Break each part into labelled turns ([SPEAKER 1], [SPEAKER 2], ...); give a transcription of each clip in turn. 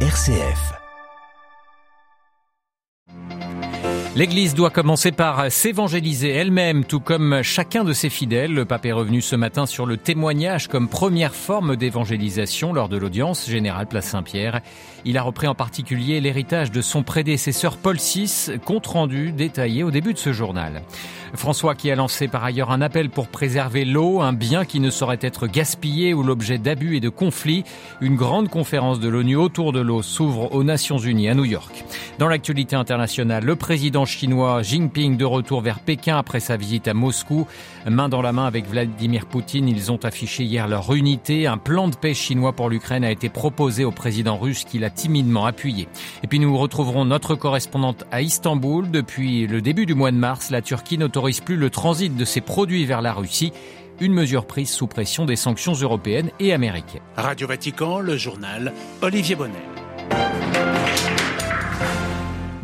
[SPEAKER 1] RCF. L'Église doit commencer par s'évangéliser elle-même, tout comme chacun de ses fidèles. Le pape est revenu ce matin sur le témoignage comme première forme d'évangélisation lors de l'audience générale Place Saint-Pierre. Il a repris en particulier l'héritage de son prédécesseur Paul VI, compte rendu détaillé au début de ce journal. François qui a lancé par ailleurs un appel pour préserver l'eau, un bien qui ne saurait être gaspillé ou l'objet d'abus et de conflits. Une grande conférence de l'ONU autour de l'eau s'ouvre aux Nations Unies à New York. Dans l'actualité internationale, le président chinois Jinping de retour vers Pékin après sa visite à Moscou. Main dans la main avec Vladimir Poutine, ils ont affiché hier leur unité. Un plan de paix chinois pour l'Ukraine a été proposé au président russe qui l'a timidement appuyé. Et puis nous retrouverons notre correspondante à Istanbul. Depuis le début du mois de mars, la Turquie n'autorise plus le transit de ses produits vers la Russie une mesure prise sous pression des sanctions européennes et américaines.
[SPEAKER 2] Radio Vatican, le journal Olivier Bonnet.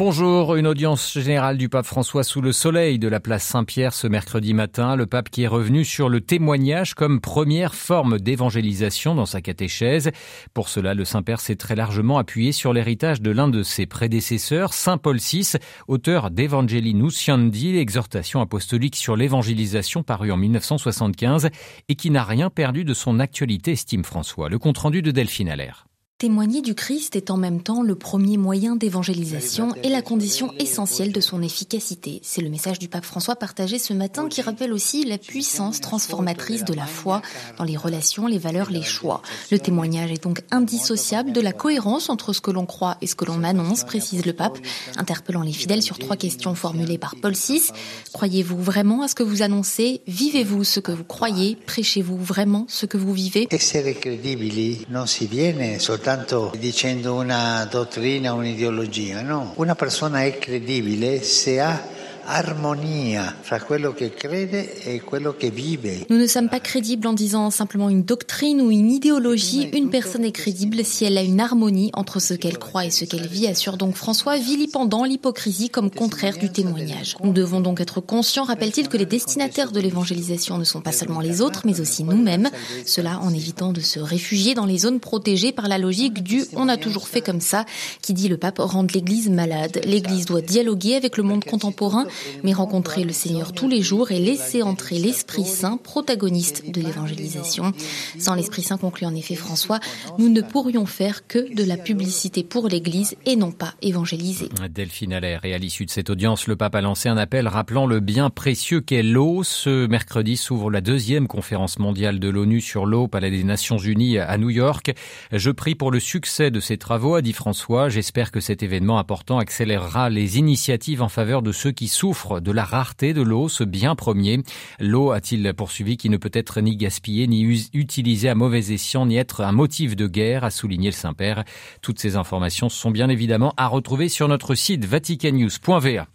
[SPEAKER 1] Bonjour, une audience générale du pape François sous le soleil de la place Saint-Pierre ce mercredi matin. Le pape qui est revenu sur le témoignage comme première forme d'évangélisation dans sa catéchèse. Pour cela, le Saint-Père s'est très largement appuyé sur l'héritage de l'un de ses prédécesseurs, Saint Paul VI, auteur d'Evangelii Nunciandi, l'exhortation apostolique sur l'évangélisation parue en 1975 et qui n'a rien perdu de son actualité, estime François. Le compte-rendu de Delphine Allaire.
[SPEAKER 3] Témoigner du Christ est en même temps le premier moyen d'évangélisation et la condition essentielle de son efficacité. C'est le message du pape François partagé ce matin qui rappelle aussi la puissance transformatrice de la foi dans les relations, les valeurs, les choix. Le témoignage est donc indissociable de la cohérence entre ce que l'on croit et ce que l'on annonce, précise le pape, interpellant les fidèles sur trois questions formulées par Paul VI. Croyez-vous vraiment à ce que vous annoncez? Vivez-vous ce que vous croyez? Prêchez-vous vraiment ce que vous vivez?
[SPEAKER 4] Soltanto dicendo una dottrina, un'ideologia, no. Una persona è credibile se ha harmonia fra quello che crede e.
[SPEAKER 3] Nous ne sommes pas crédibles en disant simplement une doctrine ou une idéologie. Une personne est crédible si elle a une harmonie entre ce qu'elle croit et ce qu'elle vit, assure donc François, vilipendant l'hypocrisie comme contraire du témoignage. Nous devons donc être conscients, rappelle-t-il, que les destinataires de l'évangélisation ne sont pas seulement les autres, mais aussi nous-mêmes. Cela en évitant de se réfugier dans les zones protégées par la logique du on a toujours fait comme ça, qui dit le pape rendre l'Église malade. L'Église doit dialoguer avec le monde contemporain mais rencontrer le Seigneur tous les jours et laisser entrer l'Esprit Saint, protagoniste de l'évangélisation. Sans l'Esprit Saint, conclut en effet François, nous ne pourrions faire que de la publicité pour l'Église et non pas évangéliser.
[SPEAKER 1] Delphine Allaire. Et à l'issue de cette audience, le pape a lancé un appel rappelant le bien précieux qu'est l'eau. Ce mercredi s'ouvre la deuxième conférence mondiale de l'ONU sur l'eau, Palais des Nations Unies à New York. Je prie pour le succès de ces travaux, a dit François. J'espère que cet événement important accélérera les initiatives en faveur de ceux qui souffre de la rareté de l'eau, ce bien premier. L'eau, a-t-il poursuivi, qui ne peut être ni gaspillée, ni utilisée à mauvais escient, ni être un motif de guerre, a souligné le Saint-Père. Toutes ces informations sont bien évidemment à retrouver sur notre site vaticannews.va.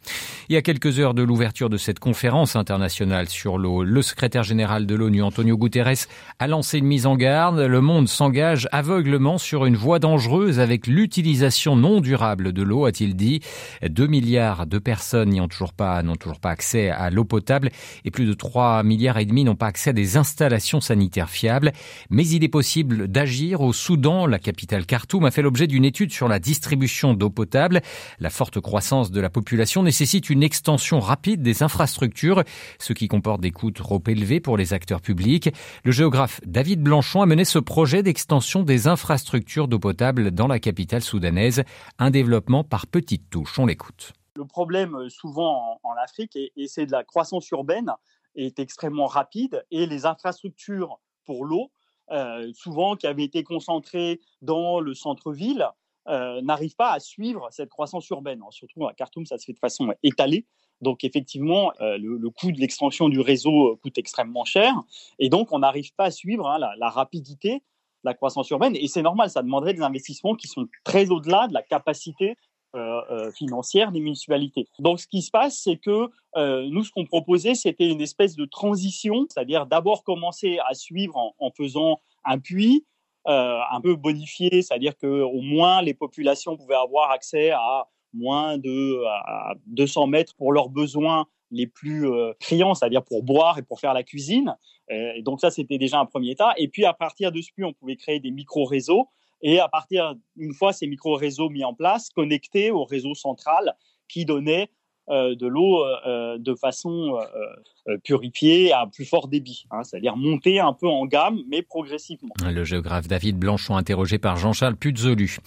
[SPEAKER 1] Il y a quelques heures de l'ouverture de cette conférence internationale sur l'eau, le secrétaire général de l'ONU, Antonio Guterres, a lancé une mise en garde. Le monde s'engage aveuglement sur une voie dangereuse avec l'utilisation non durable de l'eau, a-t-il dit. Deux milliards de personnes toujours n'ont toujours pas accès à l'eau potable et plus de 3 milliards et demi n'ont pas accès à des installations sanitaires fiables. Mais il est possible d'agir au Soudan. La capitale Khartoum a fait l'objet d'une étude sur la distribution d'eau potable. La forte croissance de la population nécessite une extension rapide des infrastructures, ce qui comporte des coûts trop élevés pour les acteurs publics. Le géographe David Blanchon a mené ce projet d'extension des infrastructures d'eau potable dans la capitale soudanaise, un développement par petites touches. On l'écoute.
[SPEAKER 5] Le problème euh, souvent en, Afrique, et, c'est de la croissance urbaine, est extrêmement rapide et les infrastructures pour l'eau, euh, souvent qui avaient été concentrées dans le centre-ville, euh, n'arrivent pas à suivre cette croissance urbaine. surtout à Khartoum, ça se fait de façon étalée. Donc effectivement, le, coût de l'extension du réseau coûte extrêmement cher. Et donc, on n'arrive pas à suivre hein, la, rapidité de la croissance urbaine. Et c'est normal, ça demanderait des investissements qui sont très au-delà de la capacité euh, euh, financière des municipalités. Donc, ce qui se passe, c'est que euh, nous, ce qu'on proposait, c'était une espèce de transition, c'est-à-dire d'abord commencer à suivre en, faisant un puits, un peu bonifié, c'est-à-dire que au moins les populations pouvaient avoir accès à moins de 200 mètres pour leurs besoins les plus criants, c'est-à-dire pour boire et pour faire la cuisine. Et donc ça, c'était déjà un premier état. Et puis à partir de ce puits, on pouvait créer des micro-réseaux Et à partir, une fois ces micro-réseaux mis en place, connectés au réseau central qui donnait euh, de l'eau euh, de façon euh, purifiée à plus fort débit, hein, c'est-à-dire monter un peu en gamme, mais progressivement.
[SPEAKER 1] Le géographe David Blanchon, interrogé par Jean-Charles Puzolu.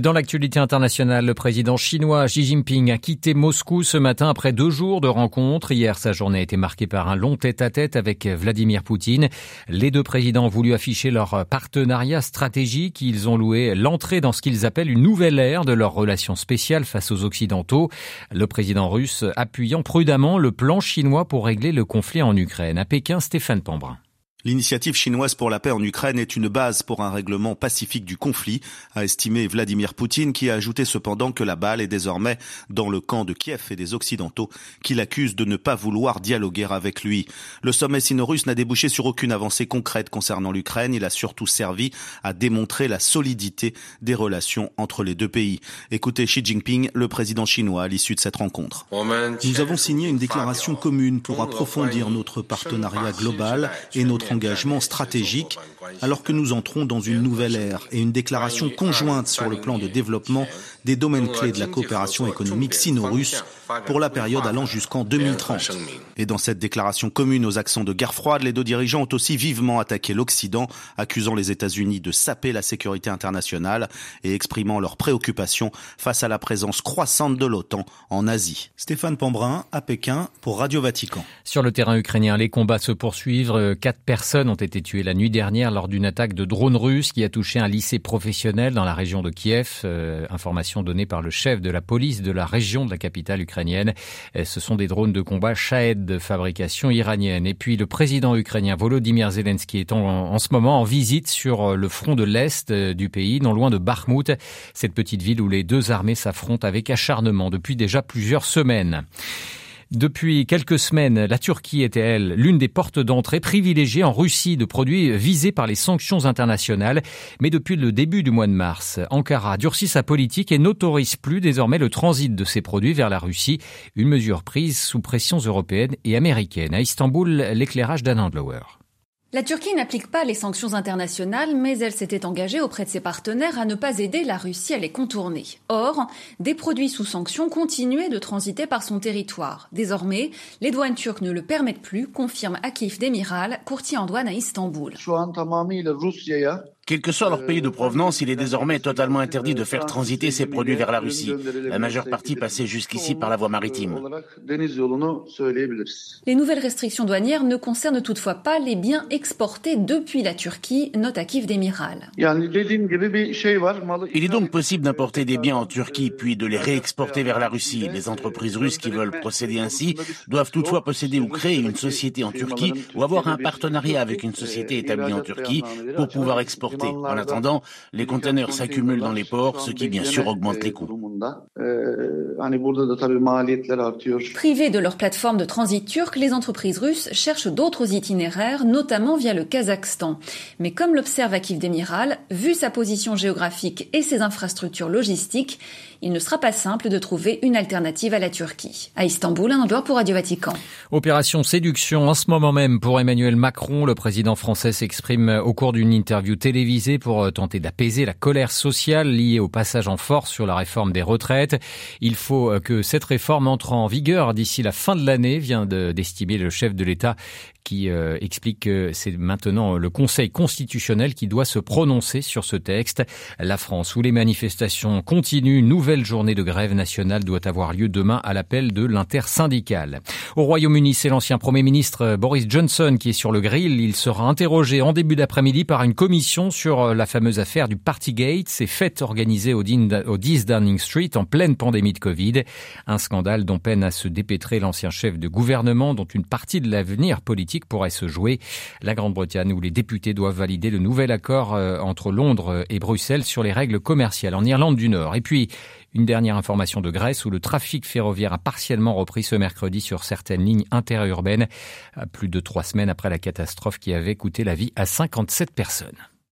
[SPEAKER 1] Dans l'actualité internationale, le président chinois Xi Jinping a quitté Moscou ce matin après deux jours de rencontres. Hier, sa journée a été marquée par un long tête-à-tête avec Vladimir Poutine. Les deux présidents ont voulu afficher leur partenariat stratégique. Ils ont loué l'entrée dans ce qu'ils appellent une nouvelle ère de leur relation spéciale face aux Occidentaux. Le président russe appuyant prudemment le plan chinois pour régler le conflit en Ukraine. À Pékin, Stéphane Pambrin.
[SPEAKER 6] L'initiative chinoise pour la paix en Ukraine est une base pour un règlement pacifique du conflit, a estimé Vladimir Poutine, qui a ajouté cependant que la balle est désormais dans le camp de Kiev et des Occidentaux, qui l'accusent de ne pas vouloir dialoguer avec lui. Le sommet sino-russe n'a débouché sur aucune avancée concrète concernant l'Ukraine. Il a surtout servi à démontrer la solidité des relations entre les deux pays. Écoutez Xi Jinping, le président chinois, à l'issue de cette rencontre. Nous avons signé une déclaration commune pour approfondir notre partenariat global et notre engagement stratégique alors que nous entrons dans une nouvelle ère et une déclaration conjointe sur le plan de développement des domaines clés de la coopération économique sino-russe pour la période allant jusqu'en 2030. Et dans cette déclaration commune aux accents de guerre froide, les deux dirigeants ont aussi vivement attaqué l'Occident, accusant les États-Unis de saper la sécurité internationale et exprimant leurs préoccupations face à la présence croissante de l'OTAN en Asie. Stéphane Pambrin à Pékin pour Radio Vatican.
[SPEAKER 1] Sur le terrain ukrainien, les combats se poursuivent. Quatre personnes ont été tuées la nuit dernière lors d'une attaque de drone russe qui a touché un lycée professionnel dans la région de Kiev. Euh, information donnée par le chef de la police de la région de la capitale ukrainienne. Euh, ce sont des drones de combat Shahed de fabrication iranienne. Et puis le président ukrainien Volodymyr Zelensky est en, en ce moment en visite sur euh, le front de l'Est du pays, non loin de Bakhmut, cette petite ville où les deux armées s'affrontent avec acharnement depuis déjà plusieurs semaines. Depuis quelques semaines, la Turquie était, elle, l'une des portes d'entrée privilégiées en Russie de produits visés par les sanctions internationales. Mais depuis le début du mois de mars, Ankara durcit sa politique et n'autorise plus désormais le transit de ces produits vers la Russie, une mesure prise sous pressions européennes et américaines. À Istanbul, l'éclairage d'Anand Lower.
[SPEAKER 7] La Turquie n'applique pas les sanctions internationales, mais elle s'était engagée auprès de ses partenaires à ne pas aider la Russie à les contourner. Or, des produits sous sanctions continuaient de transiter par son territoire. Désormais, les douanes turques ne le permettent plus, confirme Akif Demiral, courtier en douane à Istanbul.
[SPEAKER 8] Quel que soit leur pays de provenance, il est désormais totalement interdit de faire transiter ces produits vers la Russie. La majeure partie passait jusqu'ici par la voie maritime.
[SPEAKER 7] Les nouvelles restrictions douanières ne concernent toutefois pas les biens exportés depuis la Turquie, note Akif Demiral.
[SPEAKER 8] Il est donc possible d'importer des biens en Turquie puis de les réexporter vers la Russie. Les entreprises russes qui veulent procéder ainsi doivent toutefois posséder ou créer une société en Turquie ou avoir un partenariat avec une société établie en Turquie pour pouvoir exporter en attendant, les conteneurs s'accumulent dans les ports, ce qui bien sûr augmente les coûts.
[SPEAKER 7] Privées de leur plateforme de transit turque, les entreprises russes cherchent d'autres itinéraires, notamment via le Kazakhstan. Mais comme l'observe Akif Demiral, vu sa position géographique et ses infrastructures logistiques, il ne sera pas simple de trouver une alternative à la Turquie. À Istanbul, un endroit pour Radio Vatican.
[SPEAKER 1] Opération séduction en ce moment même pour Emmanuel Macron. Le président français s'exprime au cours d'une interview télévisée pour tenter d'apaiser la colère sociale liée au passage en force sur la réforme des retraites. Il faut que cette réforme entre en vigueur d'ici la fin de l'année, vient d'estimer le chef de l'État qui euh, explique que c'est maintenant le Conseil constitutionnel qui doit se prononcer sur ce texte. La France, où les manifestations continuent, nouvelle journée de grève nationale doit avoir lieu demain à l'appel de l'intersyndicale. Au Royaume-Uni, c'est l'ancien Premier ministre Boris Johnson qui est sur le grill. Il sera interrogé en début d'après-midi par une commission sur la fameuse affaire du Partygate, ces fêtes organisées au 10 Downing Street en pleine pandémie de Covid. Un scandale dont peine à se dépêtrer l'ancien chef de gouvernement, dont une partie de l'avenir politique pourrait se jouer. La Grande-Bretagne, où les députés doivent valider le nouvel accord euh, entre Londres et Bruxelles sur les règles commerciales en Irlande du Nord. Et puis, une dernière information de Grèce où le trafic ferroviaire a partiellement repris ce mercredi sur certaines lignes interurbaines, plus de trois semaines après la catastrophe qui avait coûté la vie à 57 personnes.